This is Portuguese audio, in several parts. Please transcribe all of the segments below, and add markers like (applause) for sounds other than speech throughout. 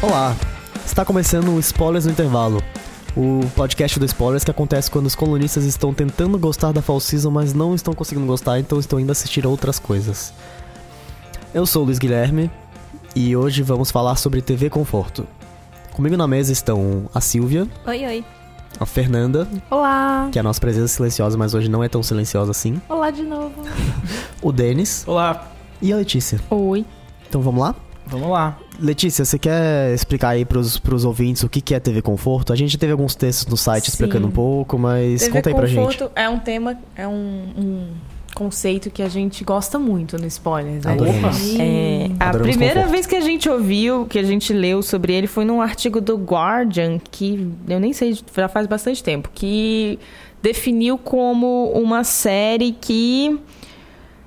Olá, está começando o Spoilers no Intervalo, o podcast do Spoilers que acontece quando os colunistas estão tentando gostar da Fall Season, mas não estão conseguindo gostar, então estão indo assistir outras coisas. Eu sou o Luiz Guilherme e hoje vamos falar sobre TV Conforto. Comigo na mesa estão a Silvia, Oi, oi. a Fernanda, Olá. que é a nossa presença silenciosa, mas hoje não é tão silenciosa assim, Olá de novo. (laughs) o Denis Olá, e a Letícia. Oi. Então vamos lá? vamos lá. Letícia, você quer explicar aí pros, pros ouvintes o que, que é TV Conforto? A gente teve alguns textos no site Sim. explicando um pouco, mas TV conta aí pra gente. conforto é um tema, é um, um conceito que a gente gosta muito no Spoilers. Né? Adoramos. É, a Adoramos primeira conforto. vez que a gente ouviu, que a gente leu sobre ele, foi num artigo do Guardian, que eu nem sei, já faz bastante tempo, que definiu como uma série que,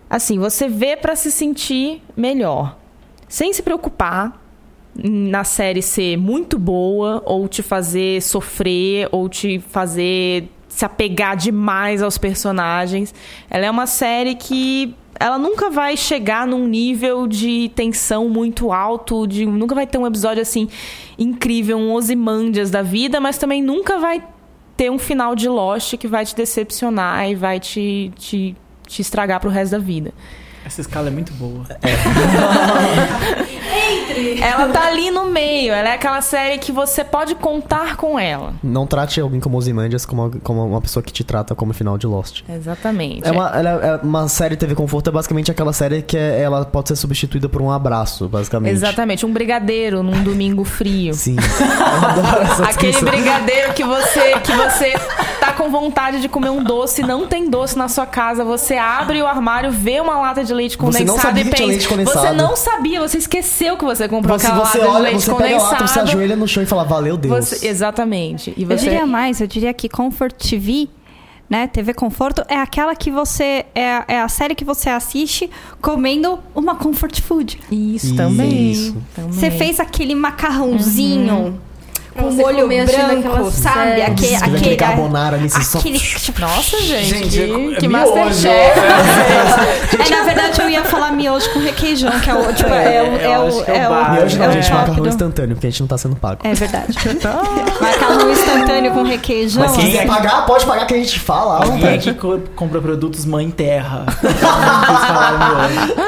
assim, você vê pra se sentir melhor, sem se preocupar na série ser muito boa ou te fazer sofrer ou te fazer se apegar demais aos personagens. Ela é uma série que ela nunca vai chegar num nível de tensão muito alto, de nunca vai ter um episódio assim incrível, um Ozymandias da vida, mas também nunca vai ter um final de Lost que vai te decepcionar e vai te, te, te estragar pro resto da vida. Essa escala é muito boa. (laughs) (laughs) Ela tá ali no meio, ela é aquela série que você pode contar com ela. Não trate alguém como Ozymandias como, como uma pessoa que te trata como final de Lost. Exatamente. É uma, ela é uma série TV Conforto, é basicamente aquela série que é- ela pode ser substituída por um abraço, basicamente. Exatamente, um brigadeiro num domingo frio. Sim. Eu adoro essa Aquele brigadeiro que você que você tá com vontade de comer um doce, não tem doce na sua casa, você abre o armário, vê uma lata de leite condensado e pensa, tinha leite condensado. você não sabia, você esqueceu que você comprou Você, aquela você lata de olha, leite você pega a condensado. lata, você ajoelha no chão e fala, valeu Deus. Você- exatamente. E Eu você diria mais, eu diria que Comfort TV, né, TV Conforto, é aquela que você. É, é a série que você assiste comendo uma comfort food. isso também. Isso. também. Você fez aquele macarrãozinho. Com você molho branco, sabe? Aquele, aquele, aquele carbonara ali, você só... aquele... (laughs) Nossa, gente, Gente, que, é- é que miojo. Masterchef. (laughs) É, na verdade, eu ia falar miojo com requeijão, que é o. Tipo, é, É o, que é o é o, hoje não, é gente, macarrão instantâneo, porque a gente não tá sendo pago. É verdade. (laughs) Macarrão instantâneo com requeijão. Mas se quem quiser é que- pagar, pode pagar que a gente fala. vontade. aqui co- compra produtos mãe terra.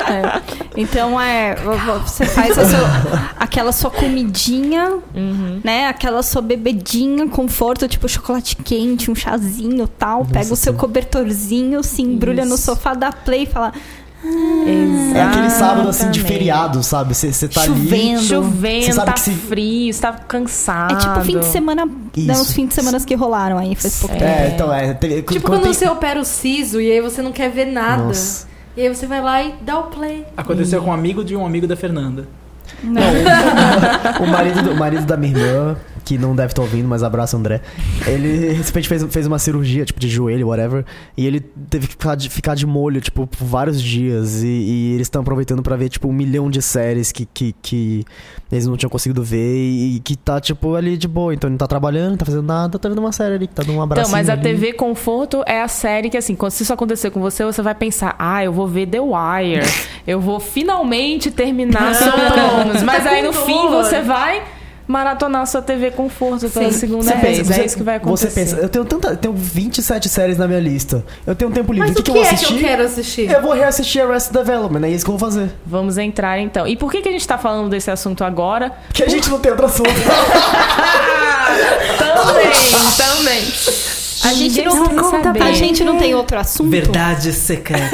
É. Então é, vo- vo- você faz a sua- aquela sua comidinha, né? Aquela sua bebedinha, conforto, tipo chocolate quente, um chazinho tal. pega o seu sim. cobertorzinho, se embrulha no Isso. sofá, dá play e fala. É aquele sábado assim de feriado, sabe? Você tá ali. Chovendo. Você Chovendo, sabe tá que se- frio, você tá cansado. É tipo fim de semana, Isso. dá uns fins de semana que rolaram aí, faz pouco tempo. É, então é. teve- Tipo quando quando tem- você opera o siso e aí você não quer ver nada. Nossa. E aí você vai lá e dá o play. Aconteceu com um amigo de um amigo da Fernanda. (laughs) O marido, do- o marido da minha irmã, que não deve estar ouvindo, mas abraço, André. Ele recentemente fez, fez uma cirurgia, tipo, de joelho, whatever. E ele teve que ficar de, ficar de molho, tipo, por vários dias. E, e eles estão aproveitando pra ver, tipo, um milhão de séries que, que, que eles não tinham conseguido ver. E, que tá, tipo, ali de boa. Então ele não tá trabalhando, não tá fazendo nada, tá vendo uma série ali, que tá dando um abraço. Então, mas a TV Conforto é a série que, assim, quando se isso acontecer com você, você vai pensar, ah, eu vou ver The Wire. eu vou finalmente terminar Sopranos. Mas Tá aí com no fim você vai maratonar sua TV Conforto pela Sim. segunda Você vez. pensa, é isso que vai acontecer. Você pensa, eu tenho, tanta, eu tenho 27 séries na minha lista. Eu tenho um tempo livre. Mas o que, que, eu vou é assistir? que eu quero assistir? Eu vou reassistir Arrested Development, é isso que eu vou fazer. Vamos entrar então. E por que, que a gente tá falando desse assunto agora? Porque a gente não tem outro assunto. (laughs) Também, também. A gente, não, quer conta pra- a gente não tem outro assunto. Verdades secretas.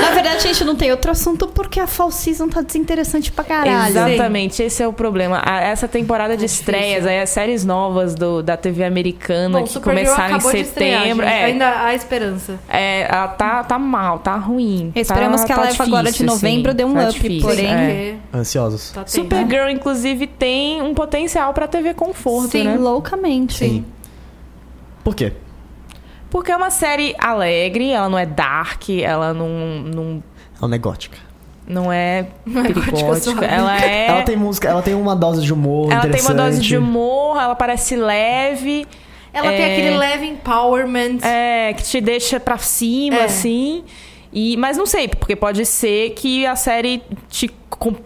Na verdade, a gente não tem outro assunto porque a Fall Season tá desinteressante pra caralho. Exatamente, esse é o problema. A- Essa temporada de estreias, aí as séries novas do, da TV americana Bom, que Supergirl começaram em acabou de estrear, setembro. gente. é, Ainda há esperança. é, ela tá, tá mal, tá ruim. Esperamos tá, que ela tá leve agora de difícil, novembro, assim, dê um tá up, difícil, porém- é. Ansiosos. tá tendo. Supergirl, inclusive, tem um potencial pra TV Conforto, Sim, né? loucamente. Sim. Por quê? Porque é uma série alegre, ela não é dark, ela não. não É uma gótica. Não é Não é gótica. Ela é. Ela tem música, ela tem uma dose de humor ela tem uma dose de humor, ela parece leve. Ela tem É. aquele leve empowerment. É, que te deixa pra cima, É. assim. E, mas não sei, porque pode ser que a série te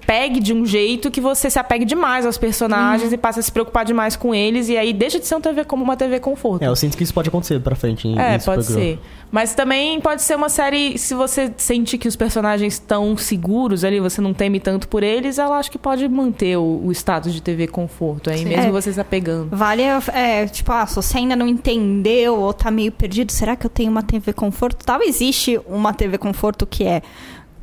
pegue de um jeito que você se apegue demais aos personagens e passe a se preocupar demais com eles. E aí deixa de ser um TV como uma TV conforto. É, eu sinto que isso pode acontecer pra frente em, É, em pode ser. Mas também pode ser uma série, se você sente que os personagens estão seguros ali, você não teme tanto por eles, ela acho que pode manter o, o status de TV conforto aí, Sim. mesmo É. você se apegando. Vale, é, tipo, ah, se você ainda não entendeu ou tá meio perdido, será que eu tenho uma TV conforto? Tal existe uma TV conforto que é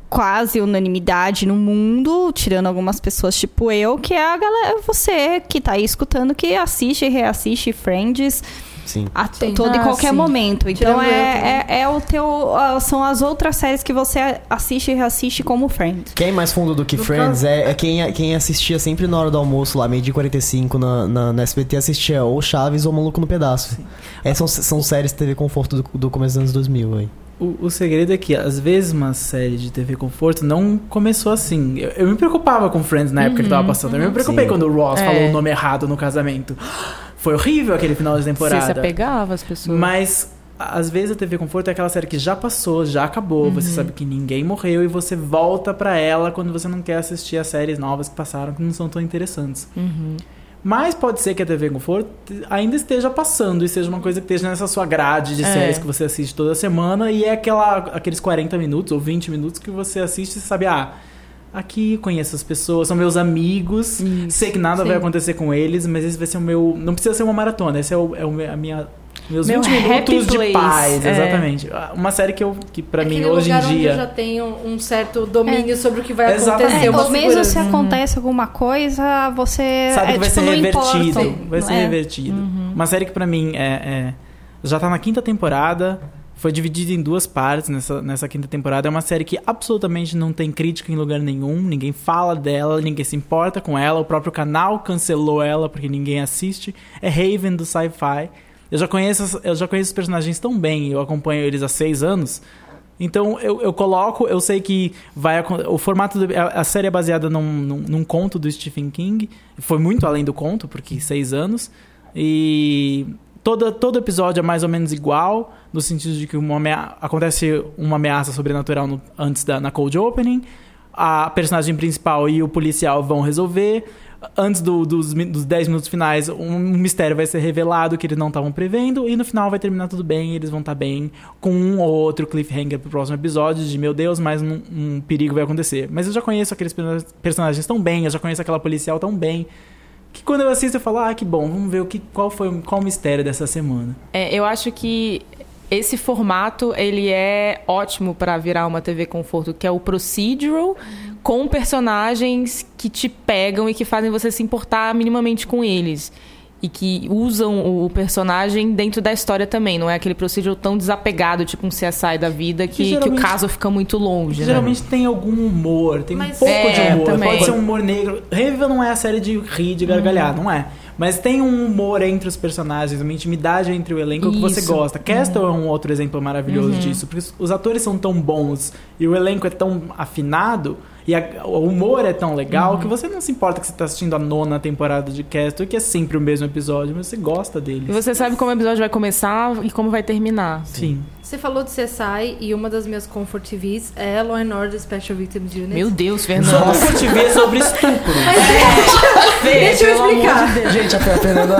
quase unanimidade no mundo, tirando algumas pessoas tipo eu, que é a galera, você que tá aí escutando, que assiste e reassiste Friends Sim. a Sim. todo e Ah, qualquer sim. momento. Então é, é, é o teu. São as outras séries que você assiste e reassiste como Friends. Quem é mais fundo do que No Friends caso- é, é quem, quem assistia sempre na hora do almoço, lá, meio de 45 na, na, na SBT, assistia ou Chaves ou Maluco no Pedaço. Essas são, são séries TV Conforto do, do começo dos anos 2000, aí. O, o segredo é que, às vezes, uma série de TV Conforto não começou assim. Eu, eu me preocupava com Friends na época que tava passando. Eu me preocupei Sim. quando o Ross É. falou o nome errado no casamento. Foi horrível aquele final de Você se temporada. apegava às pessoas. Mas, às vezes, a TV Conforto é aquela série que já passou, já acabou. Você sabe que ninguém morreu e você volta pra ela quando você não quer assistir as séries novas que passaram, que não são tão interessantes. Uhum. Mas pode ser que a TV Conforto ainda esteja passando e seja uma coisa que esteja nessa sua grade de É. séries que você assiste toda semana e é aquela, aqueles 40 minutos ou 20 minutos que você assiste e sabe, ah, aqui conheço as pessoas, são meus amigos, sei que nada Sim. vai acontecer com eles, mas esse vai ser o meu. Não precisa ser uma maratona, esse é, o, é a minha. Meus Meu 20 happy minutos de place, paz, é. exatamente. Uma série que eu que para mim hoje em onde eu já dia tenho um certo domínio sobre o que vai Exatamente. acontecer. É, ou mesmo segurança. se acontece alguma coisa, você. sabe é, que vai tipo, ser não revertido. importa. Vai ser É. revertido. Uma série que pra mim é, é- já tá na quinta temporada. Foi dividida em duas partes nessa, nessa quinta temporada. É uma série que absolutamente não tem crítica em lugar nenhum. Ninguém fala dela, ninguém se importa com ela. O próprio canal cancelou ela porque ninguém assiste. É Raven do Sci-Fi. Eu já conheço, eu já conheço os personagens tão bem. Eu acompanho eles há seis anos. Então eu, eu coloco, eu sei que vai o formato do- a, a série é baseada num, num, num conto do Stephen King, foi muito além do conto porque seis anos e todo todo episódio é mais ou menos igual no sentido de que uma amea- acontece uma ameaça sobrenatural no- antes da na cold opening, a personagem principal e o policial vão resolver antes do- dos, dos 10 minutos finais, um mistério vai ser revelado que eles não estavam prevendo, e no final vai terminar tudo bem, e eles vão estar bem, com um ou outro cliffhanger pro próximo episódio, de meu Deus, mais um, um perigo vai acontecer. Mas eu já conheço aqueles perso- personagens tão bem, eu já conheço aquela policial tão bem, que quando eu assisto eu falo, ah, que bom, vamos ver o que, qual foi qual o mistério dessa semana. É, eu acho que esse formato ele é ótimo para virar uma TV conforto, que é o procedural com personagens que te pegam e que fazem você se importar minimamente com eles. E que usam o personagem dentro da história também. Não é aquele procedural tão desapegado, tipo um CSI da vida, que, que o geralmente- caso fica muito longe. né? Geralmente tem algum humor, tem Mas- um pouco É, de humor. também. Pode ser um humor negro. Review não é a série de rir, de gargalhar, Uhum. não é. Mas tem um humor entre os personagens, uma intimidade entre o elenco que você Isso. gosta. Castle é um outro exemplo maravilhoso disso, porque os atores são tão bons e o elenco é tão afinado e a- o humor é tão legal que você não se importa que você está assistindo a nona temporada de Castle, que é sempre o mesmo episódio, mas você gosta E deles. você sabe como o episódio vai começar e como vai terminar. Sim. Você falou de CSI e uma das minhas comfort TVs é Law and Order Special Victims Unit. Meu Deus, Só Fernando. por te ver sobre estupro. (laughs) Deixa eu explicar. Gente, a Fernanda.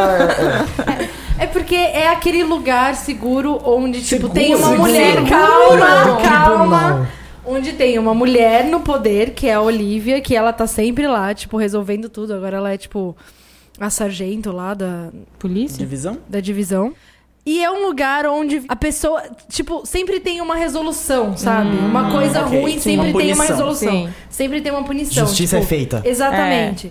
é- É porque é aquele lugar seguro onde, tipo, Seguro, tem uma seguro. mulher. Seguro. Calma, calma. Onde tem uma mulher no poder, que é a Olivia, que ela tá sempre lá, tipo, resolvendo tudo. Agora ela é, tipo, a sargento lá da, Polícia? Divisão? da divisão. E é um lugar onde a pessoa, tipo, sempre tem uma resolução, sabe? uma coisa ok. ruim Sim. sempre Uma tem uma resolução. Sim. Sempre tem uma punição. Justiça tipo, é feita. Exatamente.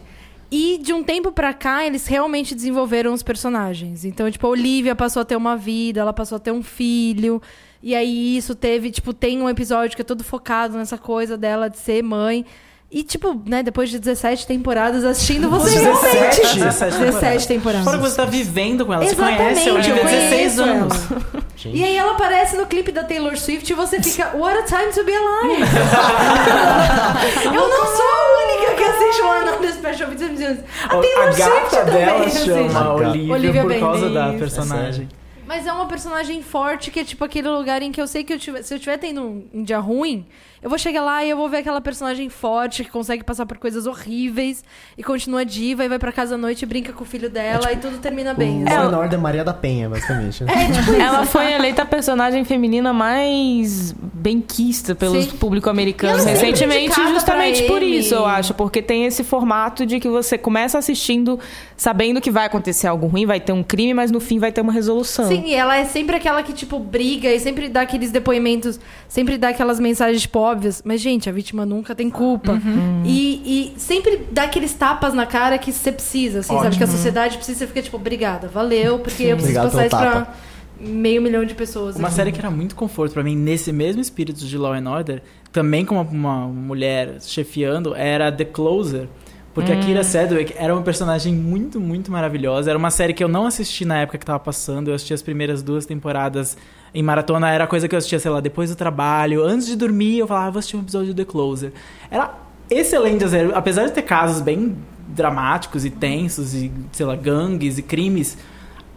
E de um tempo pra cá, eles realmente desenvolveram os personagens. Então, tipo, a Olivia passou a ter uma vida, ela passou a ter um filho. E aí isso teve, tipo, tem um episódio que é todo focado nessa coisa dela de ser mãe. E, tipo, né, depois de 17 temporadas assistindo, você 17? realmente... 17 17 temporadas. Fora que você tá vivendo com ela, você Exatamente, conhece a Olivia eu há 16 conheço anos. ela. Gente. E aí ela aparece no clipe da Taylor Swift e você fica, what a time to be alive. (laughs) eu não sou a única que assiste and Order Special Victims. A Taylor a Swift gata também dela assiste. chama. Olivia, Olivia por causa da personagem. Mas é uma personagem forte que é tipo aquele lugar em que eu sei que eu tiver- se eu estiver tendo um, dia ruim, eu vou chegar lá e eu vou ver aquela personagem forte que consegue passar por coisas horríveis e continua diva e vai pra casa à noite e brinca com o filho dela e tudo termina bem. O. Law and Order Maria da Penha, basicamente. (laughs) É, tipo Ela foi eleita a personagem feminina mais benquista pelo Sim. público americano E ela é recentemente, justamente por isso, eu acho. Porque tem esse formato de que você começa assistindo sabendo que vai acontecer algo ruim, vai ter um crime, mas no fim vai ter uma resolução. Sim, e ela é sempre aquela que, tipo, briga e sempre dá aqueles depoimentos, sempre dá aquelas mensagens, tipo, óbvias. Mas, gente, a vítima nunca tem culpa. E, e sempre dá aqueles tapas na cara que você precisa, assim, sabe? Que a sociedade precisa, você fica, tipo, obrigada, valeu, porque eu preciso Obrigado passar isso pelo pra tapa. meio milhão de pessoas. Uma assim. série que era muito conforto pra mim, nesse mesmo espírito de Law and Order, também com uma, uma mulher chefiando, era The Closer. Porque a Kira Sedgwick era uma personagem muito, muito maravilhosa. Era uma série que eu não assisti na época que tava passando. Eu assisti as primeiras duas temporadas em maratona. Era coisa que eu assistia, sei lá, depois do trabalho. Antes de dormir, eu falava, ah, vou assistir um episódio de The Closer. Era excelente a série. Apesar de ter casos bem dramáticos e tensos, e, sei lá, gangues e crimes,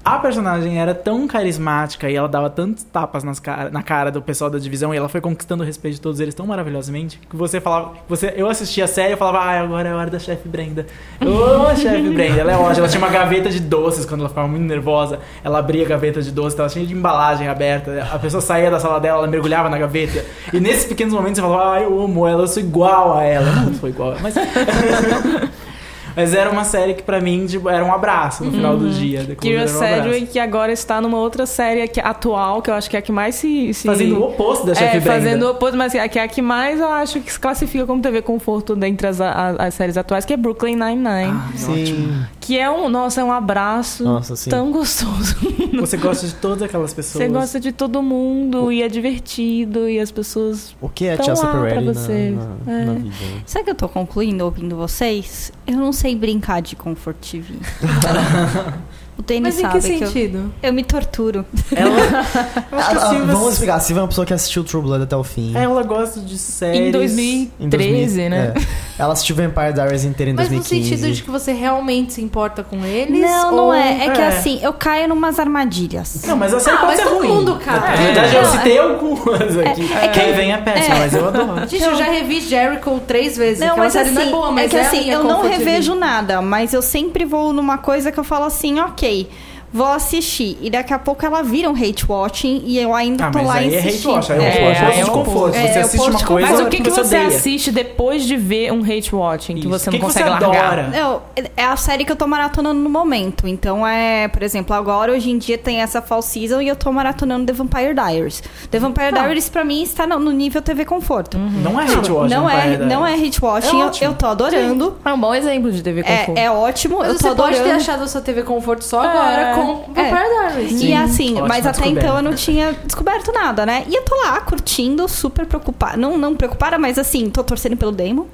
a personagem era tão carismática e ela dava tantos tapas nas cara- na cara do pessoal da divisão e ela foi conquistando o respeito de todos eles tão maravilhosamente que você falava. Você, eu assistia a série e falava, ah, agora é a hora da chefe Brenda. Ô, chefe Brenda, ela é ótima. Ela tinha uma gaveta de doces quando ela ficava muito nervosa. Ela abria a gaveta de doces, tava cheia de embalagem aberta. A pessoa saía da sala dela, ela mergulhava na gaveta. E nesses pequenos momentos você falava, ah, eu amo ela, eu sou igual a ela. Não sou igual, mas. (laughs) Mas era uma série que pra mim tipo, era um abraço no final do dia. The Closer Kira era um abraço. Sedgwick, que agora está numa outra série que, atual, que eu acho que é a que mais se... se... Fazendo o oposto da chefe É, Brenda. fazendo o oposto, mas que é a que mais eu acho que se classifica como TV Conforto dentre as, a- as séries atuais, que é Brooklyn Nine-Nine. Ah, Sim. Que é um, nossa, é um abraço Nossa, tão gostoso. (laughs) Você gosta de todas aquelas pessoas. Você gosta de todo mundo e é divertido e as pessoas. O que é Chelsea Peretti na, na, É. na vida? Sabe que eu tô concluindo ouvindo vocês? Eu não sei brincar de Comfort TV. (laughs) o Denis Mas em sabe que que, eu, sentido? eu me torturo. Ela, (laughs) eu acho que a Silvia- vamos explicar. A Silvia é uma pessoa que assistiu True Blood até o fim. Ela gosta de séries. Em 2013, Em 2000, né? é. Ela assistiu Vampire Diaries inteira em Mas no 2015. sentido de que você realmente se importa com eles? Não, ou- não é. É que é. assim, eu caio numas armadilhas. Não, mas a série Ah, pode mas ser todo ruim. mundo cai. Na verdade, eu Não, citei algumas aqui. é que- Quem vem é péssima, é. mas eu adoro. Gente, eu já revi Jericho três vezes. Não, mas assim, não é boa, mas que é a assim, eu não revejo nada, mas eu sempre vou numa coisa que eu falo assim, ok, vou assistir. E daqui a pouco ela vira um hate watching e eu ainda Ah, tô mas lá aí é hate insistindo. watch, aí é É, é de o conforto. Você É, o assiste uma coisa Mas o que, que você você assiste depois de ver um hate watching que Isso. você não que que consegue você largar? Não, é a série que eu tô maratonando no momento. Então é, por exemplo, agora hoje em dia tem essa fall season e eu tô maratonando The Vampire Diaries. The Vampire Tá. Diaries pra mim está no, nível TV Conforto. Não é hate watch, não é, Vampire não é hate watching, É eu, eu tô adorando. É um bom exemplo de TV conforto. É, é ótimo, Mas eu você tô pode ter adorando. achado a sua TV Conforto só É. agora com É. E assim, ótima mas até descoberta. então eu não tinha descoberto nada, né? E eu tô lá curtindo, super preocupada. Não, não preocupada, mas assim, tô torcendo pelo Damon.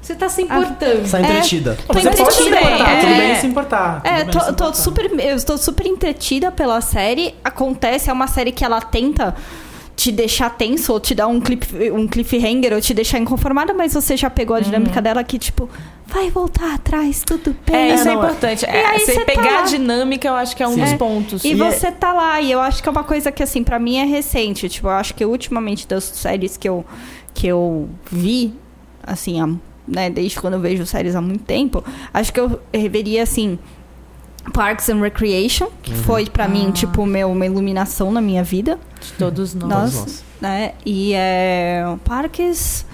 Você tá se importando. Tá entretida. Tô Você pode se entretida. importar, É. tudo bem se importar. É, tô, se tô importar. super, eu estou super entretida pela série. Acontece, é uma série que ela tenta te deixar tenso, ou te dar um, cliff, um cliffhanger, ou te deixar inconformada, mas você já pegou a dinâmica dela que, tipo, vai voltar atrás, tudo bem. É, isso é, é- importante. É, aí você tá pegar lá. a dinâmica, eu acho que é um Sim. dos É. pontos. E E você tá lá, e eu acho que é uma coisa que, assim, pra mim é recente. Tipo, eu acho que ultimamente das séries que eu, que eu vi, assim, há, né, desde quando eu vejo séries há muito tempo, acho que eu reveria, assim, Parks and Recreation, que foi pra mim, tipo, meu, uma iluminação na minha vida, De todos nós. Nós. nós. né? E é. Parques.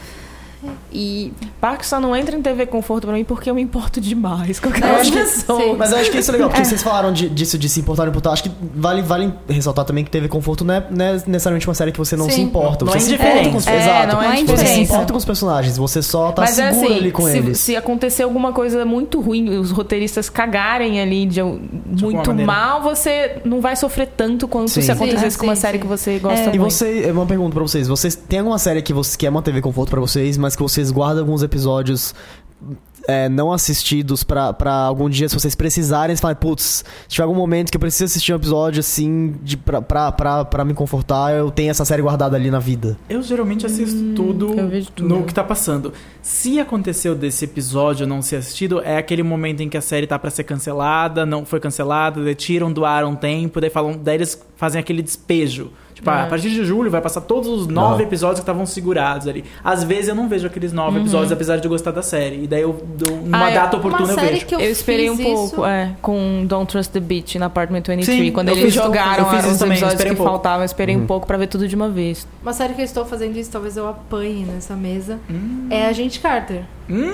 E. Parque só não entra em TV conforto pra mim porque eu me importo demais com Eu aquelas acho que- pessoas. Mas eu acho que isso é legal, porque vocês falaram de- disso de se importar ou não importar. Acho que vale, vale ressaltar também que TV Conforto não é, não é necessariamente uma série que você não Sim. se importa. Não você é se importa com os. É, Exato. não é Você se importa com os personagens, você só tá Mas é seguro assim, ali com se, eles. se acontecer alguma coisa muito ruim, os roteiristas cagarem ali de, muito maneira. mal, você não vai sofrer tanto quanto Sim. se acontecesse Sim, com uma sim, série sim. que você gosta E muito. você, é uma pergunta pra vocês. Vocês têm alguma série que, você, que é uma TV conforto pra vocês, mas que vocês guardam alguns episódios é, não assistidos pra, pra algum dia, se vocês precisarem, vocês falam, putz, se tiver algum momento que eu preciso assistir um episódio assim, de, pra, pra, pra, pra me confortar, eu tenho essa série guardada ali na vida. Eu geralmente assisto tudo, eu vejo tudo. no que tá passando. Se aconteceu desse episódio não ser assistido, é aquele momento em que a série tá pra ser cancelada, não foi cancelada, daí tiram do ar um tempo, daí falam, daí eles fazem aquele despejo. Tipo, ah, É. a partir de julho vai passar todos os nove Não. episódios que estavam segurados ali. Às vezes eu não vejo aqueles nove episódios, apesar de eu gostar da série. E daí eu, dou- numa Ah, é data Uma oportuna eu série vejo. que eu, Eu, esperei um fiz pouco, isso- é, com Don't Trust the Beach na Apartment 23. Sim, quando eu eles jogaram eu fiz isso os também, episódios esperei que um pouco. faltavam, eu esperei um pouco pra ver tudo de uma vez. Uma série que eu estou fazendo isso, talvez eu apanhe nessa mesa, Hum. é Agente Carter. Hum.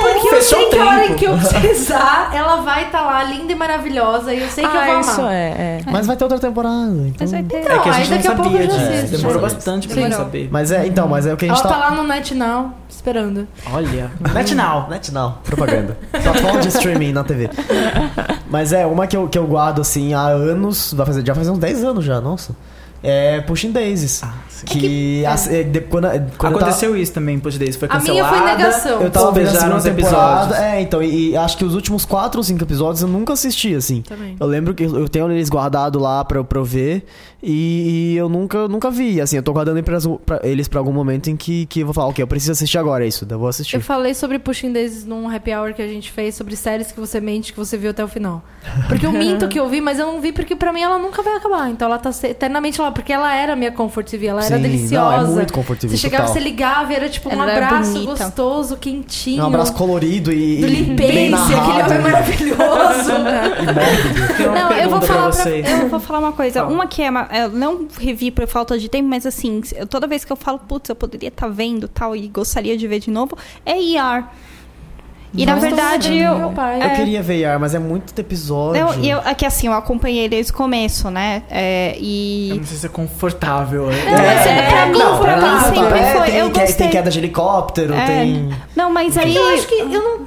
Ela tá porque eu Fechou sei o que a hora que eu (laughs) precisar, ela vai estar lá, linda e maravilhosa, e eu sei que eu vou ah, amar. isso é, é. Mas vai ter outra temporada, então... Mas vai ter. É que a aí gente não daqui a pouco sabia eu já disso. assisto. Demorou bastante pra gente saber. Mas é, então, mas é o que a Ela gente tá lá no NetNow, esperando. Olha. NetNow. NetNow, propaganda. (laughs) Plataforma de streaming na TV. Mas é, uma que eu, que eu guardo assim há anos, vai fazer, já faz uns 10 anos já, nossa. É Pushing Daisies. Ah, sim. que a- é, de- quando, quando Aconteceu isso também, Push Days. Foi A minha foi negação. eu tava, tava vendo a Sobejaram segunda os temporada. episódios. É, então, e, e acho que os últimos 4 ou 5 episódios eu nunca assisti, assim. Também. Eu lembro que eu tenho eles guardados lá pra eu ver e, eu nunca, nunca vi. Assim, eu tô guardando eles pra, pra- eles pra algum momento em que, que eu vou falar, ok, eu preciso assistir agora, é isso, eu vou assistir. Eu falei sobre Pushing Daisies num happy hour que a gente fez sobre séries que você mente que você viu até o final. Porque eu minto que eu vi, mas eu não vi porque pra mim ela nunca vai acabar. Então ela tá eternamente lá, porque ela era minha comfort TV, ela era Sim, deliciosa. Não, é muito confortável. Você chegava, total. você ligava e era tipo um Ela era abraço gostoso, quentinho. Um abraço colorido e, do e bem Limpence, aquele homem (laughs) maravilhoso. Uma Não, eu vou falar pra eu vou falar uma coisa. Uma que é, uma- eu não revi por falta de tempo, mas assim, eu- toda vez que eu falo, putz, eu poderia estar vendo tal e gostaria de ver de novo, é ER. E na Nós estamos verdade eu. Eu É. queria ver ER, mas é muito episódio. não, e eu, é que assim, eu acompanhei desde o começo, né? É, Eu e não sei se é confortável. Não, mas é, pra mim, não, pra mim sempre é, foi. Tem, eu gostei. tem queda de helicóptero, É. tem. Não, mas aí Eu acho que eu não.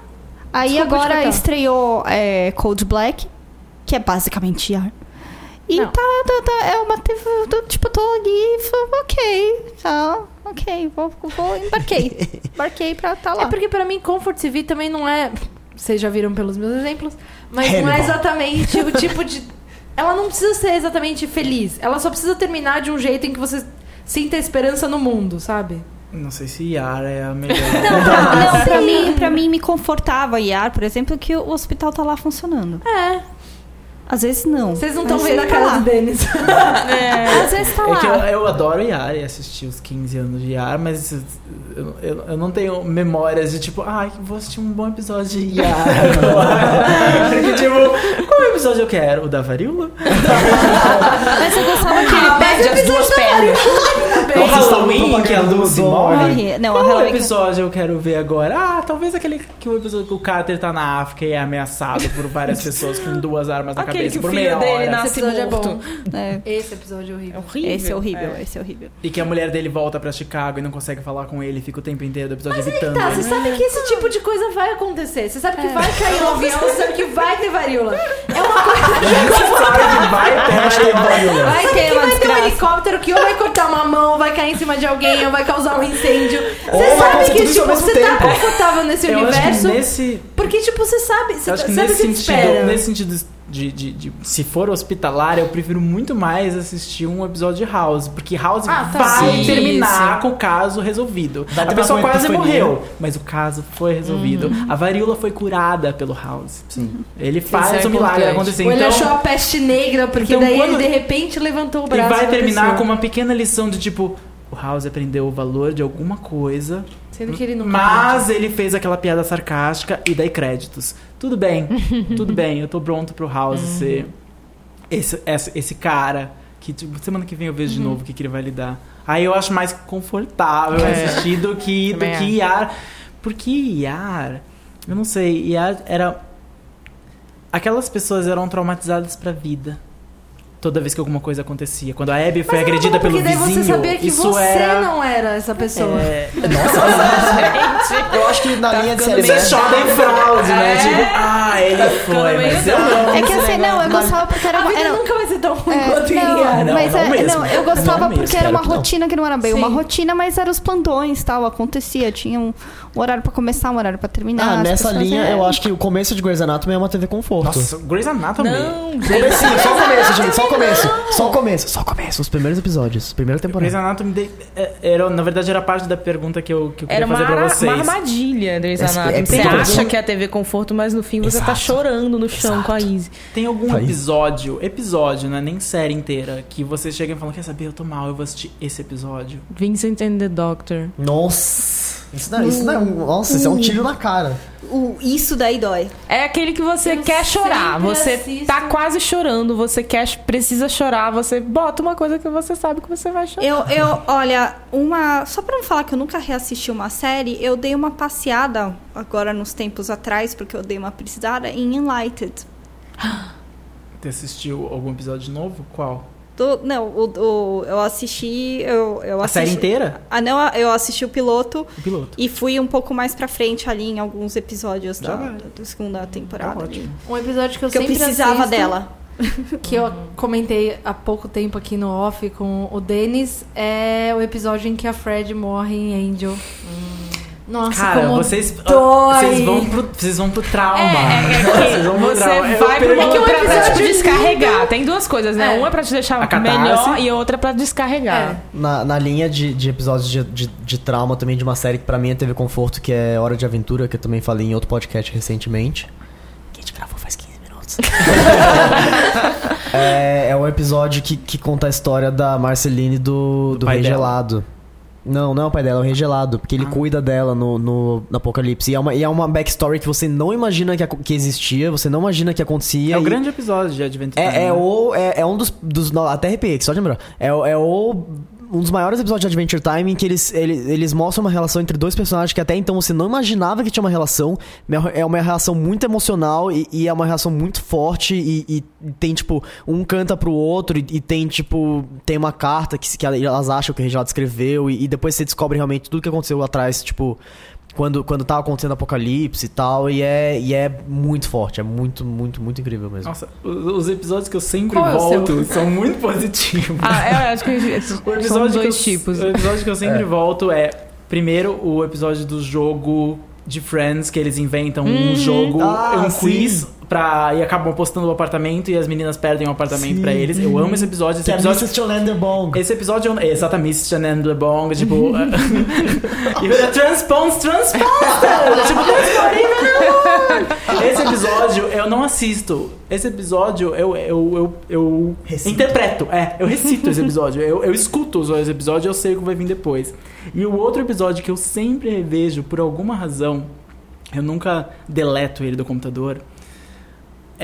Aí Desculpa agora estreou é, Cold Black, que é basicamente ER. E Não. tá, tá, tá, é uma TV, tipo, tô ali, e falo, ok, tá, ok, vou, vou embarquei, (laughs) embarquei pra tá lá. É porque pra mim Comfort TV também não é. Vocês já viram pelos meus exemplos, mas não é exatamente o tipo de. Ela não precisa ser exatamente feliz. Ela só precisa terminar de um jeito em que você sinta esperança no mundo, sabe? Não sei se Yara é a (laughs) melhor. Não, pra mim, pra mim me confortava IAR, por exemplo, que o hospital tá lá funcionando. É. Às vezes não. Vocês não estão vendo a cara lá. do (laughs) Denis. (laughs) Às vezes tá É que eu, lá. eu adoro Yara e assisti os 15 anos de Yara, mas eu, eu, eu não tenho memórias de tipo, ai, vou assistir um bom episódio de Yara. (laughs) Porque, tipo, qual episódio eu quero? O da varíola? Mas eu gostava que ele Ah, Perde as duas pernas. O Halloween, que a Lucy morre? morre. Não, a Qual Halloween- episódio eu quero ver agora? Ah, talvez aquele que o episódio que o Carter tá na África e é ameaçado por várias (laughs) pessoas com duas armas na cabeça que por filho meia dele hora. nasce Esse episódio é bom. É, Esse episódio é horrível. horrível. esse é horrível, esse é horrível. E que a mulher dele volta pra Chicago e não consegue falar com ele, fica o tempo inteiro do episódio evitando Tá, ele. você sabe que esse tipo de coisa vai acontecer. Você sabe que vai cair um avião, você sabe que vai ter varíola. É uma coisa (laughs) sabe que vai ter varíola. Vai ter que uma vai ter um desgraça. helicóptero que ou vai cortar uma mão, vai cair em cima de alguém, ou vai causar um incêndio. Você sabe que, tipo, você tá tempo. confortável nesse Eu acho que universo. nesse, Porque, tipo, você sabe. Você que sabe o nesse que te sentido, espera. nesse sentido de, de, de- se for hospitalar, eu prefiro muito mais assistir um episódio de House, porque House Ah, tá. vai Sim. terminar com o caso resolvido. Vai a pessoa quase epifania. morreu, mas o caso foi resolvido. A varíola foi curada pelo House. Sim. Ele Isso faz é o milagre acontecer. Ou ele então, achou a peste negra, porque Então, daí quando- ele de repente levantou o E braço. vai da terminar pessoa. com uma pequena lição de tipo, o House aprendeu o valor de alguma coisa, Sendo que ele não mas ele fez aquela piada sarcástica e daí créditos. Tudo bem, (laughs) tudo bem, eu tô pronto pro House Uhum. ser esse, esse, esse cara que tipo, semana que vem eu vejo de Uhum. novo o que, que ele vai lidar. Aí eu acho mais confortável É. assistir do que, do que Yar. Porque Yar, eu não sei, Yar era. Aquelas pessoas eram traumatizadas pra vida. Toda vez que alguma coisa acontecia. Quando a Abby foi agredida pelo vizinho, você sabia que isso você era. não era essa pessoa. É, (laughs) Nossa, (laughs) eu acho que na Tá linha de série é B. shoda em fraude, né? É. Tipo, ah, ele ficando foi, mas eu não. É que assim, não, eu gostava porque era. A vida era nunca vai ser tão ruim é, quanto não, iria. Não, mas não é, mesmo. não, eu Não gostava mesmo, porque era uma não. rotina que não era bem Sim. uma rotina, mas eram os plantões tal, acontecia. Tinha um, um horário pra começar, um horário pra terminar. Ah, nessa linha, eram- eu acho que o começo de Grey's Anatomy é uma TV conforto. Nossa, Grey's Anatomy. Não, Comecinho, só o começo, gente, só o começo. Só o começo, só o começo. Os primeiros episódios, primeira Grey's temporada. Anatomy de- é- era, na verdade era parte da pergunta que eu, que eu queria Era uma, fazer pra vocês. uma armadilha, Grey's É- Anatomy. é Você perigoso. acha que é TV conforto, mas no fim você tá Exato. chorando no chão com a Izzy. Tem algum Tá episódio, episódio, não é nem série inteira, que vocês chegam e falam, quer saber, eu tô mal, eu vou assistir esse episódio. Vincent and the Doctor. Nossa, isso não, isso não é um, nossa, isso é um tiro na cara. O, isso daí dói. É aquele que você Eu quer chorar. Você assisto. tá quase chorando, você quer, precisa chorar, você bota uma coisa que você sabe que você vai chorar. Eu, eu, olha, uma. Só pra não falar que eu nunca reassisti uma série, eu dei uma passeada agora nos tempos atrás, porque eu dei uma precisada em Enlighted. (gasps) Você assistiu algum episódio novo? Qual? Do- não, o, o- eu assisti. Eu, eu A série assisti- inteira? Ah, não, eu assisti o piloto O piloto. e fui um pouco mais pra frente ali em alguns episódios da, da- da segunda temporada. Tá. Um episódio que eu eu sempre precisava assisto, dela. (laughs) Que eu comentei há pouco tempo aqui no off com o Denis, é o episódio em que a Fred morre em Angel. Nossa, Cara, como vocês, dói. vocês, vão pro, vocês vão pro trauma. É, é, (laughs) Vocês vão pro você trauma. Vai pro pergunto- momento pra, pra te episódio descarregar. Tem duas coisas, né? É. Uma é pra te deixar melhor e outra é pra descarregar. É. Na, na linha de, de episódios de, de, de trauma também de uma série que pra mim é TV Conforto, que é Hora de Aventura, que eu também falei em outro podcast recentemente. Que a gente gravou faz 15 minutos. (laughs) é, é um episódio que, que conta a história da Marceline do, Do do, pai Rei dela. Gelado. Não, não é o pai dela, é o Rei Gelado, porque ele Ah. cuida dela no, no, no Apocalipse. E é, uma, e é uma backstory que você não imagina que, que existia, você não imagina que acontecia. É o e- grande episódio de Adventure Time, é, é né? o. É, é um dos. dos até arrepiei, aqui, só de lembrar. É, é o. Um dos maiores episódios de Adventure Time em que eles, eles, eles mostram uma relação entre dois personagens que até então você não imaginava que tinha uma relação. É uma relação muito emocional e, e é uma relação muito forte. E, e tem, tipo, um canta pro outro e, e tem, tipo, tem uma carta que, que elas acham que o Reginaldo escreveu. E, e depois você descobre realmente tudo que aconteceu atrás, tipo. Quando, quando tava acontecendo o apocalipse e tal, e é, e é muito forte, é muito, muito, muito incrível mesmo. Nossa, os os episódios que eu sempre Qual é volto seu? são muito (laughs) positivos. Ah, eu acho que (laughs) O são episódio dois eu, tipos. O episódio que eu sempre volto é, primeiro, o episódio do jogo de Friends, que eles inventam um jogo, Ah, um sim. Pra, e acabam postando o apartamento e as meninas perdem o apartamento Sim. pra eles. Eu amo esse episódio. Esse Que é episódio Mrs. Cholander Bong. esse episódio é exatamente Chanel LeBong, tipo. (laughs) (laughs) e transpons, transposta! (laughs) tipo! Esse episódio eu não assisto. Esse episódio eu, eu, eu, eu interpreto. É, eu recito esse episódio. Eu, eu escuto os dois episódios e eu sei o que vai vir depois. E o outro episódio que eu sempre revejo por alguma razão, eu nunca deleto ele do computador.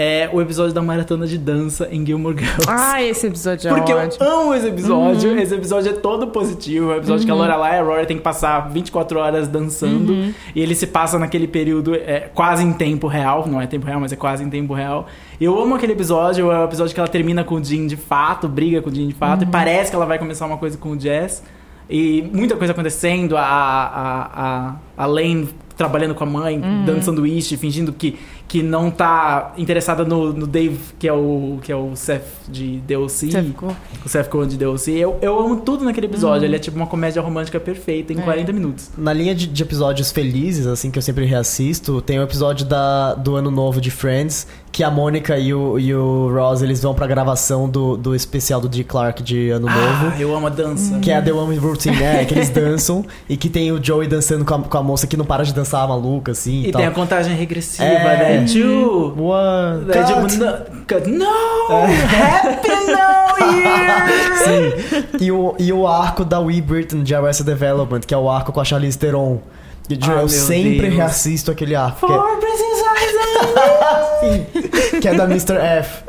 É o episódio da maratona de dança em Gilmore Girls. Ah, esse episódio é Porque eu ótimo. amo esse episódio. Esse episódio é todo positivo. É o episódio que a Lorelai e a Rory tem que passar 24 horas dançando. E ele se passa naquele período é, quase em tempo real. Não é tempo real, mas é quase em tempo real. Eu amo aquele episódio. É o episódio que ela termina com o Jean de fato, briga com o Jean de fato. E parece que ela vai começar uma coisa com o Jazz. E muita coisa acontecendo. A, a, a, a Lane trabalhando com a mãe, dando sanduíche, fingindo que, que não tá interessada no, no Dave, que é o, que é o Seth de DLC. Ficou? O Seth Cohen de DLC. Eu, eu amo tudo naquele episódio. Ele é tipo uma comédia romântica perfeita em 40 minutos. Na linha de, de episódios felizes, assim, que eu sempre reassisto, tem o episódio da, do ano novo de Friends, que a Mônica e o, e o Ross, eles vão pra gravação do, do especial do D. Clark de ano novo. Ah, eu amo a dança. Que é a The One Routine, né? Que eles dançam. e que tem o Joey dançando com a, com a moça que não para de dançar maluca, assim. E, E tal. tem a contagem regressiva, É. né? Two. One. Daí, tipo, cut. no! Happy New Year! (laughs) Sim. E o, e o arco da Wee Britton de Arrested Development, que é o arco com a Charlize Theron. E, tipo, Ah, eu sempre Deus. reassisto aquele arco. É, For! Sim. que é da Mr. F.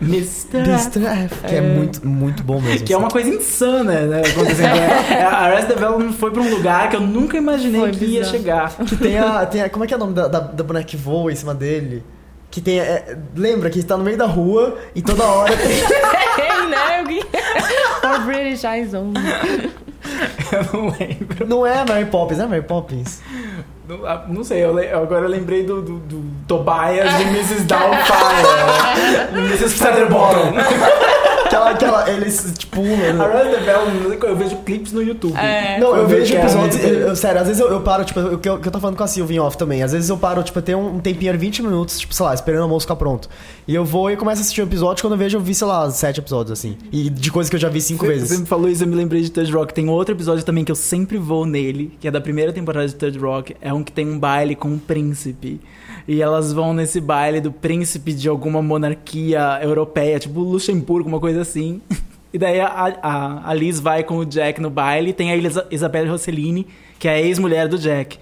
Mr. Mr. F. Que é, muito, muito bom mesmo. Que é uma coisa insana, né? Acontecendo. (laughs) É, a Arrested Development foi pra um lugar que eu nunca imaginei Foi que ia bizarro. chegar. Que tem a, tem a- Como é que é o nome da, da, da boneca que voa em cima dele? Que tem. é, lembra que está no meio da rua e toda hora (laughs) tem. Né? For British Eyes Only. (laughs) Eu não lembro. Não é Mary Poppins, é Mary Poppins? Não, ah, não sei, eu le- agora eu lembrei do, do, do Tobias de Mrs. Doubtfire. (laughs) Mrs. Featherbottom. (laughs) Aquela, aquela, eles, tipo, pulam. Arrested Development, eu vejo clipes no YouTube. É. Não, eu vejo episódios. ver. eu- eu- sério, às vezes eu, eu paro, tipo, o que eu, que eu tô falando com a Silvia em off também. Às vezes eu paro, tipo, ter um, um tempinho de 20 minutos, tipo, sei lá, esperando o almoço ficar pronto. E eu vou e começo a assistir um episódio. Quando eu vejo, eu vi, sei lá, sete episódios, assim. E de coisas que eu já vi cinco Você- vezes. Você me falou isso, eu me lembrei de Third Rock. Tem outro episódio também que eu sempre vou nele, que é da primeira temporada de Third Rock. É um que tem um baile com um príncipe. E elas vão nesse baile do príncipe de alguma monarquia europeia, tipo Luxemburgo, uma coisa assim. (laughs) E daí a, a, a Liz vai com o Jack no baile. Tem a Isa- Isabelle Rossellini, que é a ex-mulher do Jack.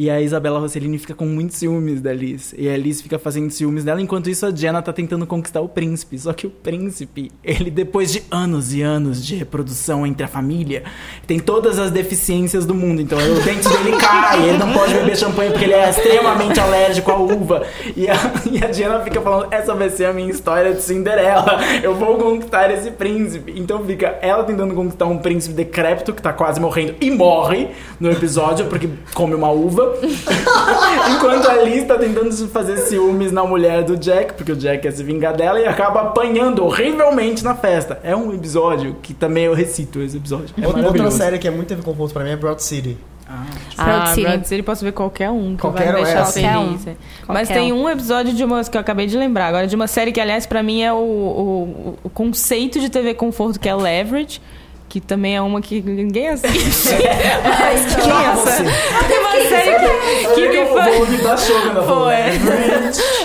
E a Isabela Rossellini fica com muitos ciúmes da Liz. E a Liz fica fazendo ciúmes dela, enquanto isso a Jenna tá tentando conquistar o príncipe. Só que o príncipe, ele depois de anos e anos de reprodução entre a família, tem todas as deficiências do mundo. Então o dente dele cai, ele não pode beber champanhe porque ele é extremamente alérgico à uva. E a, e a Jenna fica falando, essa vai ser a minha história de Cinderela. Eu vou conquistar esse príncipe. Então fica ela tentando conquistar um príncipe decrépito que tá quase morrendo e morre no episódio porque come uma uva. (laughs) Enquanto a Liz tá tentando se fazer ciúmes na mulher do Jack, porque o Jack quer se vingar dela e acaba apanhando horrivelmente na festa. É um episódio que também eu recito esse episódio. É Outra- série que é muito teve conforto pra mim é Broad City. Proud Ah, City. Broad City posso ver qualquer um que Qualquer um, vai me é. deixar um. feliz. é. Mas Qualquer tem um. um episódio de uma que eu acabei de lembrar agora, de uma série que, aliás, pra mim é o, o, o conceito de TV conforto, que é Leverage. Que também é uma que ninguém assiste. (laughs) Mas que Ah, essa- que, que me eu faz. vou me dar show quando eu Pô, for. é.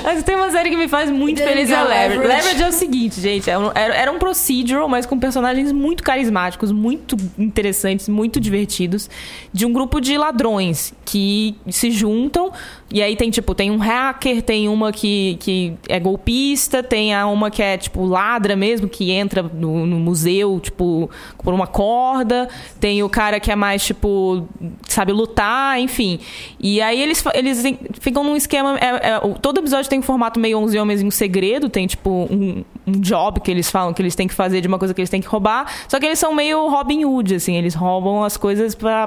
Mas tem uma série que me faz muito Daniel feliz é Leverage. Leverage. É o seguinte, gente. é Era, era um procedural, mas com personagens muito carismáticos, muito interessantes, muito divertidos. De um grupo de ladrões que se juntam. E aí tem, tipo, tem um hacker, tem uma que, que é golpista, tem a uma que é, tipo, ladra mesmo, que entra no, no museu, tipo, por uma corda. Tem o cara que é mais, tipo, sabe lutar, enfim. E aí eles, eles ficam num esquema. é- é, todo episódio tem um formato meio 11 Homens em um segredo, tem, tipo, um, um job que eles falam que eles têm que fazer de uma coisa que eles têm que roubar. Só que eles são meio Robin Hood, assim, eles roubam as coisas pra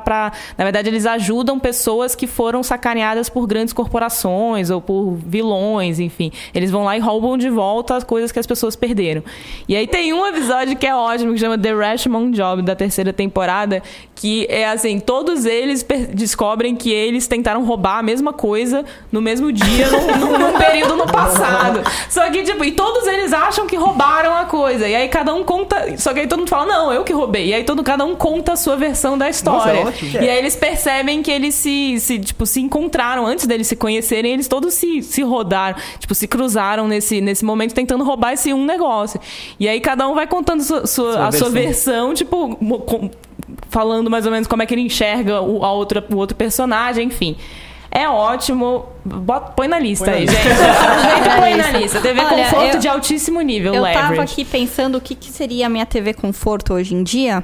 na verdade, eles ajudam pessoas que foram sacaneadas por grandes corporações ou por vilões, enfim. Eles vão lá e roubam de volta as coisas que as pessoas perderam. E aí tem um episódio que é ótimo, que chama The Rashomon Job, da terceira temporada, que é assim, todos eles descobrem que eles tentaram roubar a mesma coisa no mesmo dia, num, num (laughs) período no passado. Só que, tipo, e todos eles acham que roubaram a coisa. E aí cada um conta. Só que aí todo mundo fala, não, eu que roubei. E aí todo, cada um conta a sua versão da história. Nossa, é. E aí eles percebem que eles se, se, tipo, se encontraram. Antes deles se conhecerem, eles todos se, se rodaram, tipo, se cruzaram nesse, nesse momento tentando roubar esse um negócio. E aí cada um vai contando sua, sua- Sua a sua versão. versão, tipo, com- falando mais ou menos como é que ele enxerga o, a outra, o outro personagem, enfim. É ótimo. Bota- põe na lista Põe aí, gente. (laughs) Aproveita e põe na lista. TV Olha, conforto eu- de altíssimo nível, Eu leverage. tava aqui pensando o que, que seria a minha TV conforto hoje em dia.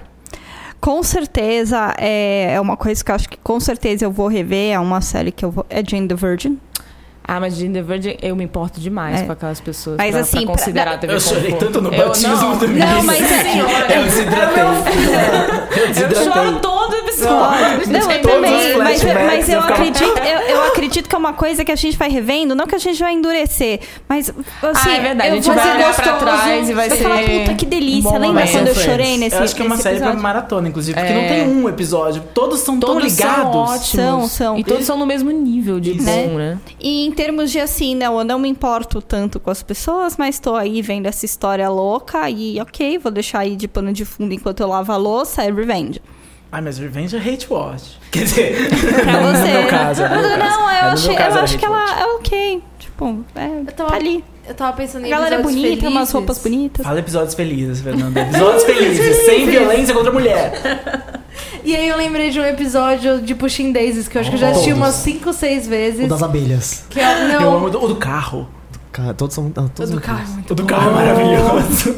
Com certeza é, é uma coisa que eu acho que com certeza eu vou rever. É uma série que eu vou. É Jane the Virgin. Ah, mas Jane the Virgin, eu me importo demais É. com aquelas pessoas. Mas pra, assim, pra pra- considerar a TV Eu chorei conforto. tanto no Eu- batismo não. do Não, mas é- Eu desidratei. (laughs) Eu Eu desidratei. choro todo episódio. Não, eu também. Mas, mas eu, acredito, eu, eu acredito que é uma coisa que a gente vai revendo, não que a gente vai endurecer. Mas, assim, Ah, é verdade, eu a gente vou vai olhar pra trás e vai ser falar, puta, que delícia. bom Lembra momento. quando eu chorei nesse Eu acho que é uma série pra episódio? maratona, inclusive, porque É. não tem um episódio. Todos são tão Todos são ligados. ótimos. São, são. E todos são no mesmo nível de Isso. bom, né? E em termos de assim, não, eu não me importo tanto com as pessoas, mas tô aí vendo essa história louca e ok, vou deixar aí de pano de fundo enquanto eu lavo a louça, é Revenge. Ai, mas Revenge é hate watch. (laughs) Quer dizer, (laughs) Pra não você. no meu caso. é no meu caso. Não, É, eu, no achei, meu caso eu acho que ela é ok. Tipo, é, tava- tá ali. Eu tava pensando A em galera é bonita, felizes. umas roupas bonitas. Fala episódios felizes, Fernanda. (laughs) Episódios felizes, sem violência contra a mulher. E aí eu lembrei de um episódio de Pushing Daisies, que eu acho que eu já assisti Todos. umas 5, 6 vezes. O das abelhas. Que é, Eu não, amo o do, o do carro. Todos são. todos o do carro é muito O do carro é maravilhoso.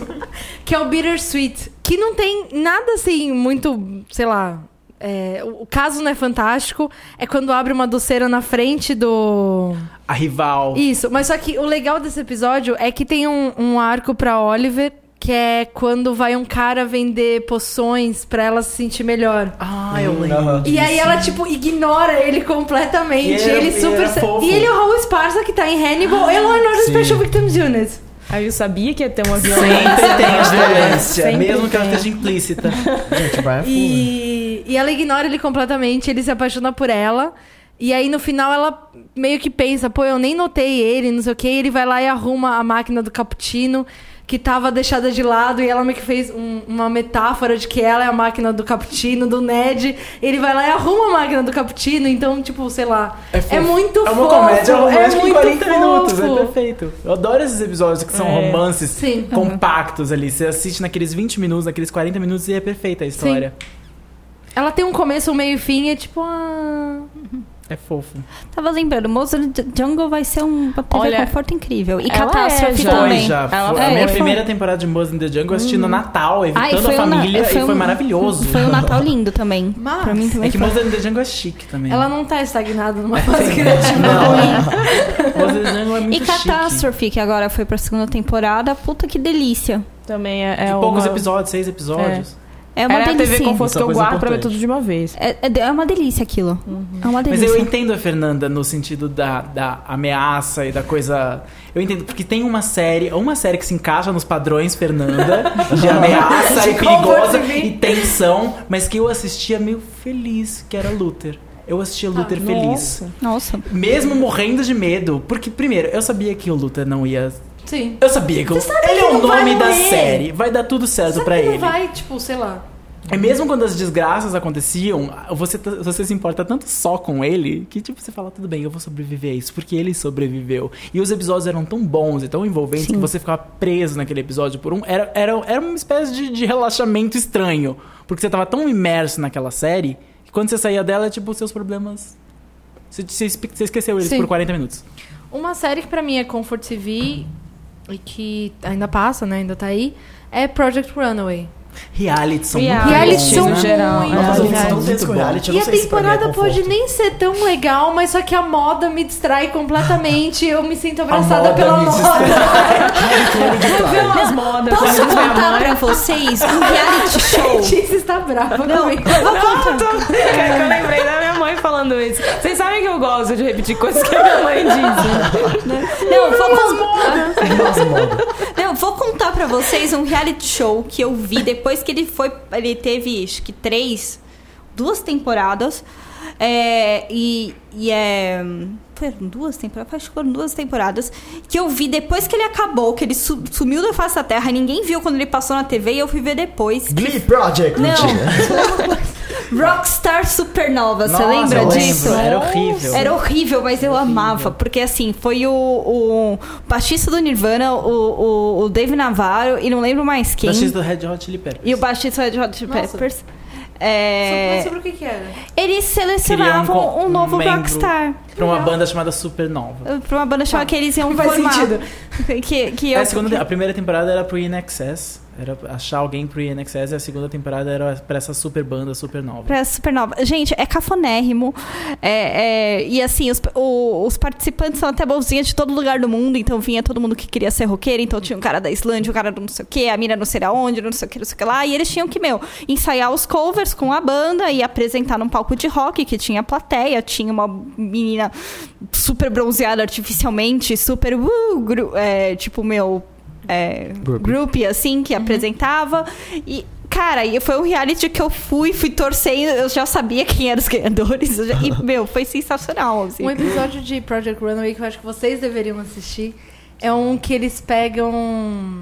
Que é o Bittersweet. Que não tem nada assim muito, sei lá. é, o caso não é fantástico. É quando abre uma doceira na frente do. A rival. Isso, mas só que o legal desse episódio é que tem um, um arco pra Oliver que é quando vai um cara vender poções pra ela se sentir melhor. Ah, eu lembro. Aham. E aí ela, tipo, ignora ele completamente. E ele e super. fofo. E ele é o Raul Esparza, que tá em Hannibal e and Order Sim. Special Victims Unit. Aí eu sabia que ia ter uma Sempre violência. tem a violência, Sempre mesmo que ela esteja implícita. Gente, vai. E, e ela ignora ele completamente, ele se apaixona por ela. E aí no final ela meio que pensa, pô, eu nem notei ele, não sei o que. Ele vai lá e arruma a máquina do cappuccino que tava deixada de lado e ela meio que fez um- uma metáfora de que ela é a máquina do cappuccino, do Ned. Ele vai lá e arruma a máquina do cappuccino, então, tipo, sei lá. É, fofo. muito É uma fofo. comédia romântica é em muito 40 fofo. minutos, é perfeito. Eu adoro esses episódios que são É. romances Sim. compactos ali. Você assiste naqueles 20 minutos, naqueles 40 minutos e é perfeita a história. Ela tem um começo, um meio e fim, é tipo. Ah... (laughs) É fofo. Tava lembrando, Mozart Jungle vai ser um uma TV Olha, conforto incrível. E Catástrofe é já. também. Foi já. Ela Foi. foi. a minha É, foi- primeira temporada de the Jungle eu assisti no Natal, evitando Ai, a foi um na- família, foi e foi um- maravilhoso. Foi um Natal lindo também. (laughs) Mas- Pra mim também É que foi. The Jungle é chique também. Ela não tá estagnada numa fase criativa Não. (laughs) the Jungle é muito E chique. Catástrofe, que agora foi pra segunda temporada. Puta que delícia. Também é, é E poucos uma... episódios, seis episódios. É uma Era a TV delícia. Conforto Isso é que eu coisa guardo pra ver importante. tudo de uma vez. É, é- é uma delícia aquilo. É uma Mas delícia. eu entendo a Fernanda no sentido da, da ameaça e da coisa. Eu entendo, porque tem uma série, uma série que se encaixa nos padrões Fernanda, (laughs) de ameaça e perigosa e tensão, mas que eu assistia meio feliz, que era Luther. Eu assistia Luther feliz. Nossa. Mesmo morrendo de medo. Porque, primeiro, eu sabia que o Luther não ia. Sim. Eu sabia que ele é o nome da morrer. série. Vai dar tudo certo que ele. vai, tipo, sei lá. E mesmo quando as desgraças aconteciam, você, você se importa tanto só com ele que, tipo, você fala, tudo bem, eu vou sobreviver a isso, porque ele sobreviveu. E os episódios eram tão bons e tão envolventes que você ficava preso naquele episódio por um. Era, era, era uma espécie de, de relaxamento estranho. Porque você tava tão imerso naquela série que quando você saía dela, tipo, seus problemas. Você, você, você esqueceu eles Sim. por 40 minutos. Uma série que pra mim é Comfort TV e que ainda passa, né? Ainda tá aí, é Project Runaway. Reality são Reality, muito Reality são né? geral. muito É, reality, E a é temporada pode nem ser tão legal, mas só que a moda me distrai completamente. Eu me sinto abraçada moda pela moda. As (laughs) modas. Posso contar pra vocês um reality (laughs) show? Letícia está brava Não, comigo. eu vou contar. (laughs) Eu lembrei da falando isso. Vocês sabem que eu gosto de repetir coisas que a minha mãe diz. Não, vou contar. Não, vou contar pra vocês um reality show que eu vi depois que ele foi. Ele teve, acho que três, duas temporadas. É, e, e é. Foram duas temporadas? Acho que foram duas temporadas. Que eu vi depois que ele acabou, que ele su- sumiu da face da terra. Ninguém viu quando ele passou na TV e eu fui ver depois. Glee Project, Não. (laughs) Rockstar Supernova, você Nossa, lembra eu disso? lembro, Era horrível. Era horrível, mas eu amava. Porque assim, foi o, o baixista do Nirvana, o, o, o Dave Navarro, e não lembro mais quem. Baixista do Red Hot Chili Peppers. E o baixista do Hot Chili Nossa. Peppers. É, sobre o que que era? eles selecionavam Queriam um novo membro rockstar. Pra uma banda chamada Supernova. Pra uma banda chamada que eles iam Faz formar. sentido. (laughs) Que, que É, eu, a, segunda, a primeira temporada era pro INXS. Era achar alguém pro INXS. E a segunda temporada era pra essa super banda Supernova. Pra Supernova. Gente, é cafonérrimo. É, é, e assim, os, o- os participantes são até bonzinhos de todo lugar do mundo. Então vinha todo mundo que queria ser roqueiro. Então tinha um cara da Islândia, um cara do não sei o que, a mina não sei aonde, não sei o que, não sei o que lá. E eles tinham que, meu, ensaiar os covers com a banda e apresentar num palco de rock que tinha plateia. Tinha uma menina super bronzeada artificialmente, super. Uh, é, tipo, meu. É, groupie, assim, que apresentava. E, cara, e foi um reality que eu fui, fui torcendo, eu já sabia quem eram os ganhadores. já- e, (laughs) meu, foi sensacional, assim. Um episódio de Project Runaway que eu acho que vocês deveriam assistir é um que eles pegam.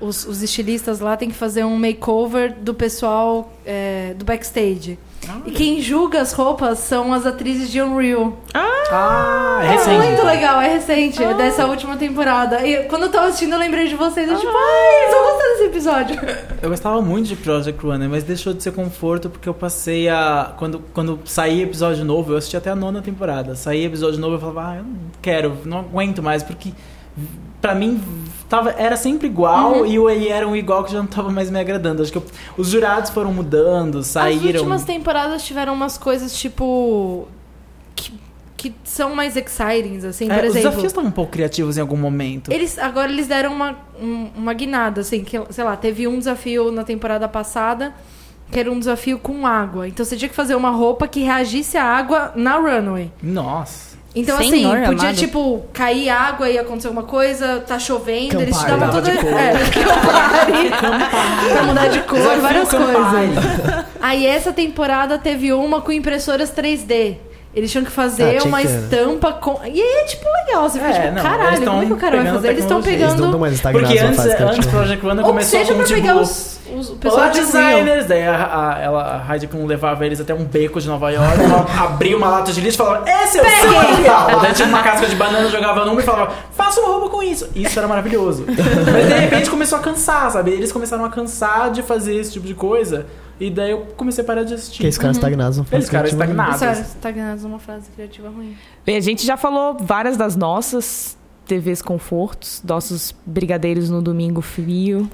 Os, os estilistas lá tem que fazer um makeover do pessoal é, do backstage. E quem julga as roupas são as atrizes de Unreal. Ah, é É recente. muito legal, é recente, é dessa última temporada. E quando eu tava assistindo, eu lembrei de vocês. Eu tipo, ai, eu gostei desse episódio. (laughs) Eu gostava muito de Project Runner, mas deixou de ser conforto porque eu passei a. Quando, quando saía episódio novo, eu assisti até a nona temporada. Saía episódio novo, eu falava, ah, eu não quero, não aguento mais, porque pra mim tava, era sempre igual Uhum. e o e era um igual que já não tava mais me agradando. Acho que eu- os jurados foram mudando, As saíram. últimas temporadas tiveram umas coisas tipo. Que, que são mais exciting, assim, É, por os exemplo. desafios estão um pouco criativos em algum momento. Eles, agora eles deram uma, um- uma guinada, assim, que, sei lá, teve um desafio na temporada passada que era um desafio com água. Então você tinha que fazer uma roupa que reagisse à água na runway. Nossa. Então, Senhor assim, podia, amado. tipo, cair água e acontecer alguma coisa, tá chovendo, eles te Campari. davam toda. de cor. É, (laughs) Campari. pra mudar de cor, várias Campari. coisas. Aí essa temporada teve uma com impressoras 3D. Eles tinham que Ah, fazer tinha uma que- estampa com. E aí é tipo legal. Você fica É, tipo, não, caralho, eles como é que o cara vai fazer? Eles estão pegando Eles Porque antes, antes. Project Wanda começou seja com, pra tipo... pegar os, os pessoal de design. designers! Daí a, a, ela, a Heidi Klum levava eles até um beco de Nova York, ela abria uma lata de lixo e falava, esse é o seu material! Daí tinha uma casca de banana, jogava numa e falava, faça uma roupa com isso! Isso era maravilhoso. Mas de repente começou a cansar, sabe? Eles começaram a cansar de fazer esse tipo de coisa, e daí eu comecei a parar de assistir. Que esse cara estagnados na fase Eles caras criativa. estagnados. Sério, estagnados numa frase criativa ruim. Bem, a gente já falou várias das nossas TVs confortos, nossos brigadeiros no domingo frio.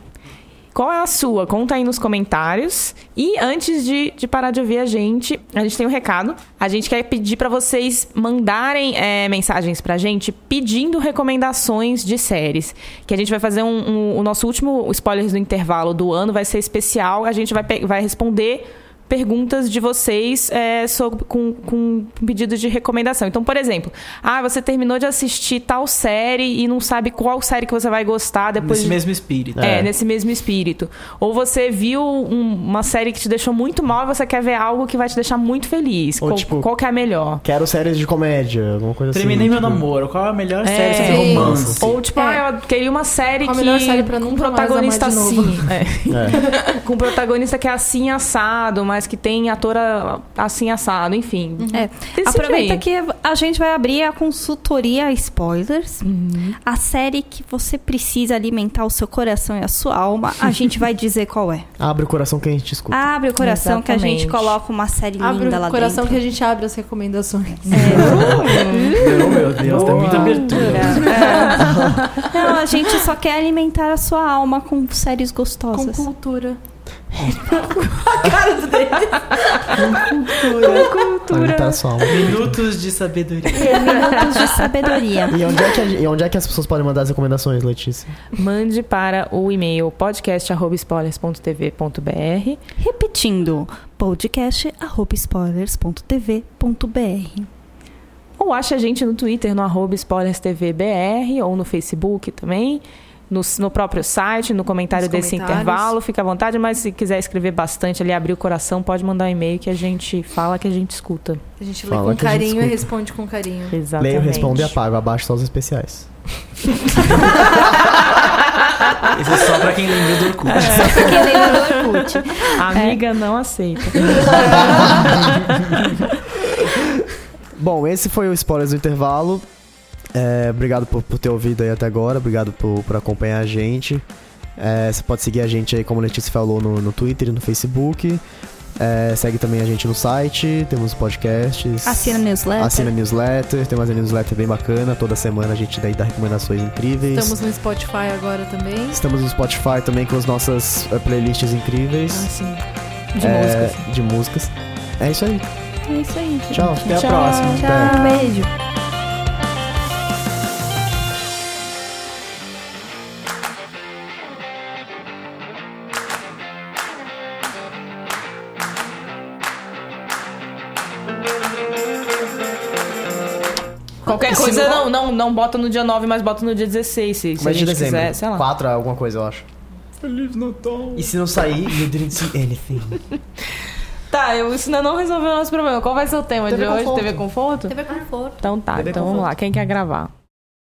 Qual é a sua? Conta aí nos comentários. E antes de, de parar de ouvir a gente, a gente tem um recado. A gente quer pedir para vocês mandarem é, mensagens pra gente pedindo recomendações de séries. Que a gente vai fazer um, um- o nosso último spoilers do intervalo do ano, vai ser especial. A gente vai, vai responder perguntas de vocês é, sobre, com, com pedidos de recomendação. Então, por exemplo, ah, você terminou de assistir tal série e não sabe qual série que você vai gostar depois Nesse de... mesmo espírito. É, É. nesse mesmo espírito. Ou você viu um- uma série que te deixou muito mal e você quer ver algo que vai te deixar muito feliz. Ou, qual, tipo, qual que é a melhor? Quero séries de comédia, alguma coisa Terminei assim. meu tipo, namoro. Qual é a melhor É, série sobre sim. romance? Ou tipo, É. ah, eu queria uma série Qual a que melhor série pra com um nunca mais protagonista amar de novo? assim, é. É. (laughs) com um protagonista que é assim assado, mas que tem atora assim assado, enfim. É. Decide Aproveita aí. que a gente vai abrir a consultoria spoilers. Uhum. A série que você precisa alimentar o seu coração e a sua alma, a gente vai dizer qual é. (laughs) Abre o coração que a gente escuta. Abre o coração que a gente Exatamente. coloca uma série Abre linda o lá coração dentro. que a gente abre as recomendações. Oh, (laughs) meu Deus, tem muita abertura. É. Não, a gente só quer alimentar a sua alma com séries Com gostosas. cultura. Alimentar a sua alma. Minutos de sabedoria. Minutos de sabedoria. E onde, é que a- e onde é que as pessoas podem mandar as recomendações, Letícia? Mande para o e-mail podcast@spoilers.tv.br. Repetindo, podcast.spoilers.tv.br. Ou ache a gente no Twitter, no arroba spoilerstvbr, ou no Facebook também. No, no próprio site, no comentário Nos desse intervalo, fica à vontade, mas se quiser escrever bastante ali, abrir o coração, pode mandar um e-mail que a gente fala, que a gente escuta. A gente lê Fala com a gente carinho e responde com carinho. Exatamente. Leio, respondo e apago. Abaixo só os especiais. (laughs) Isso é só pra quem lembra do Orkut. Quem lembra do Orkut. (laughs) Amiga não aceita. (laughs) Bom, esse foi o Spoilers do Intervalo. É, obrigado por, por ter ouvido aí até agora. Obrigado por, por acompanhar a gente. É, você pode seguir a gente aí, como a Letícia falou, no, no Twitter e no Facebook. É, segue também a gente no site. Temos podcasts. Assina a newsletter. Assina a newsletter. Tem mais uma newsletter bem bacana. Toda semana a gente daí dá recomendações incríveis. Estamos no Spotify agora também. Estamos no Spotify também com as nossas eh, playlists incríveis Assim, de é, músicas. de músicas. É isso aí. É isso aí, gente. Tchau. Até a Tchau. próxima. Até. Um beijo. Qualquer coisa, não, não, não bota no dia 9, mas bota no dia 16, se, se a Mas de gente dezembro. quiser, sei lá. 4 alguma coisa, eu acho. Feliz Natal. E se não sair, you didn't see anything. (laughs) Tá, eu, isso ainda não resolveu o nosso problema. Qual vai ser o tema TV de hoje? Conforto. TV Conforto? TV Conforto. Então tá, TV então vamos lá. Quem quer gravar?